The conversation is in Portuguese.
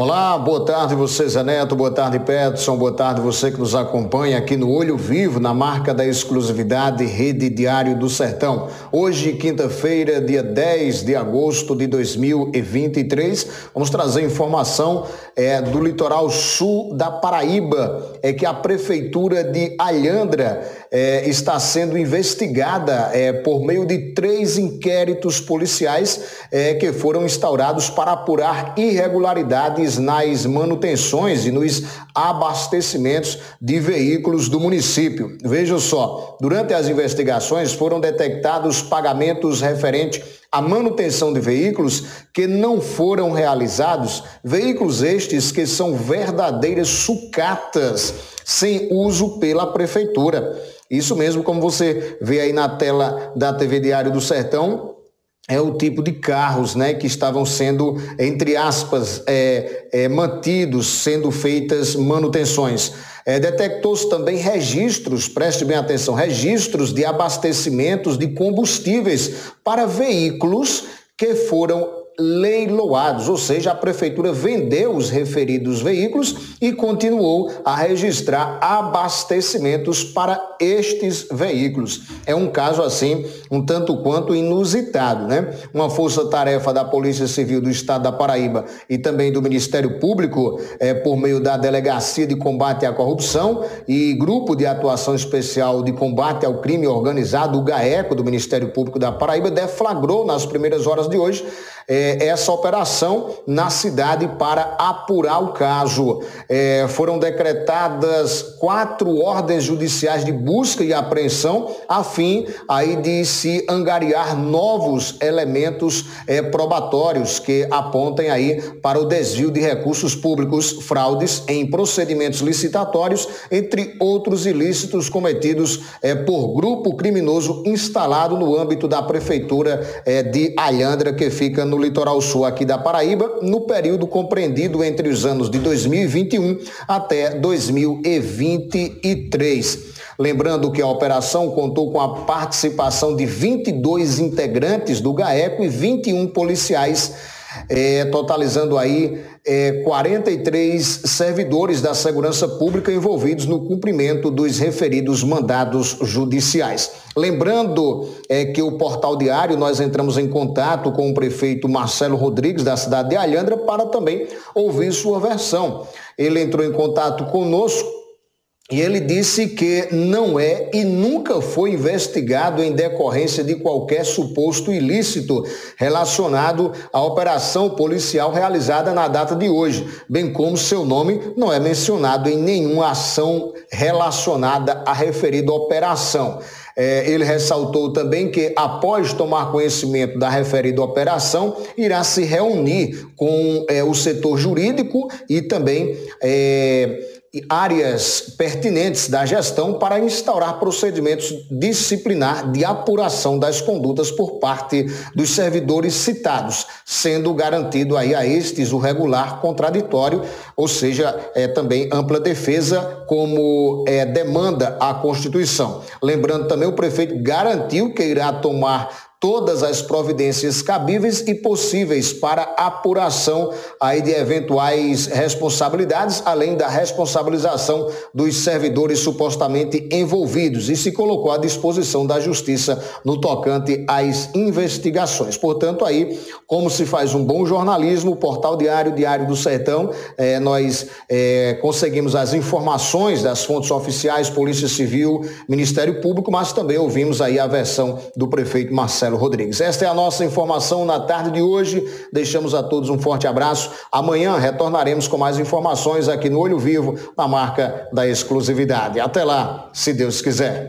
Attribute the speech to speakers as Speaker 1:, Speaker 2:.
Speaker 1: Olá, boa tarde você Zé Neto, boa tarde Peterson, boa tarde você que nos acompanha aqui no Olho Vivo, na marca da exclusividade Rede Diário do Sertão. Hoje, quinta-feira, dia 10 de agosto de 2023, vamos trazer informação é, do litoral sul da Paraíba, é que a prefeitura de Alhandra é, está sendo investigada é, por meio de três inquéritos policiais é, que foram instaurados para apurar irregularidades nas manutenções e nos abastecimentos de veículos do município. Veja só, durante as investigações foram detectados pagamentos referentes à manutenção de veículos que não foram realizados, veículos estes que são verdadeiras sucatas sem uso pela prefeitura. Isso mesmo, como você vê aí na tela da TV Diário do Sertão, é o tipo de carros né, que estavam sendo, entre aspas, é, é, mantidos, sendo feitas manutenções. É, Detectou-se também registros, preste bem atenção, registros de abastecimentos de combustíveis para veículos que foram leiloados, ou seja, a prefeitura vendeu os referidos veículos e continuou a registrar abastecimentos para estes veículos. É um caso assim, um tanto quanto inusitado, né? Uma força-tarefa da Polícia Civil do Estado da Paraíba e também do Ministério Público, é, por meio da Delegacia de Combate à Corrupção e Grupo de Atuação Especial de Combate ao Crime Organizado, o GAECO do Ministério Público da Paraíba, deflagrou nas primeiras horas de hoje é, essa operação na cidade para apurar o caso. É, foram decretadas quatro ordens judiciais de busca e apreensão a fim aí de se angariar novos elementos é, probatórios que apontem aí para o desvio de recursos públicos, fraudes em procedimentos licitatórios, entre outros ilícitos cometidos é, por grupo criminoso instalado no âmbito da prefeitura é, de Alhandra, que fica no litoral sul aqui da Paraíba, no período compreendido entre os anos de 2021 até 2023. Lembrando que a operação contou com a participação de 22 integrantes do GAECO e 21 policiais é, totalizando aí é, 43 servidores da segurança pública envolvidos no cumprimento dos referidos mandados judiciais. Lembrando é, que o Portal Diário, nós entramos em contato com o prefeito Marcelo Rodrigues, da cidade de Alhandra, para também ouvir sua versão. Ele entrou em contato conosco e ele disse que não é e nunca foi investigado em decorrência de qualquer suposto ilícito relacionado à operação policial realizada na data de hoje, bem como seu nome não é mencionado em nenhuma ação relacionada à referida operação. É, ele ressaltou também que, após tomar conhecimento da referida operação, irá se reunir com é, o setor jurídico e também. É, áreas pertinentes da gestão para instaurar procedimentos disciplinar de apuração das condutas por parte dos servidores citados, sendo garantido aí a estes o regular contraditório, ou seja, é, também ampla defesa como é, demanda a Constituição. Lembrando também o prefeito garantiu que irá tomar todas as providências cabíveis e possíveis para apuração aí de eventuais responsabilidades, além da responsabilização dos servidores supostamente envolvidos e se colocou à disposição da justiça no tocante às investigações. Portanto, aí, como se faz um bom jornalismo, o Portal Diário, Diário do Sertão, eh, nós eh, conseguimos as informações das fontes oficiais, Polícia Civil, Ministério Público, mas também ouvimos aí a versão do prefeito Marcelo Marcelo Rodrigues. Esta é a nossa informação na tarde de hoje. Deixamos a todos um forte abraço. Amanhã retornaremos com mais informações aqui no Olho Vivo, na marca da exclusividade. Até lá, se Deus quiser.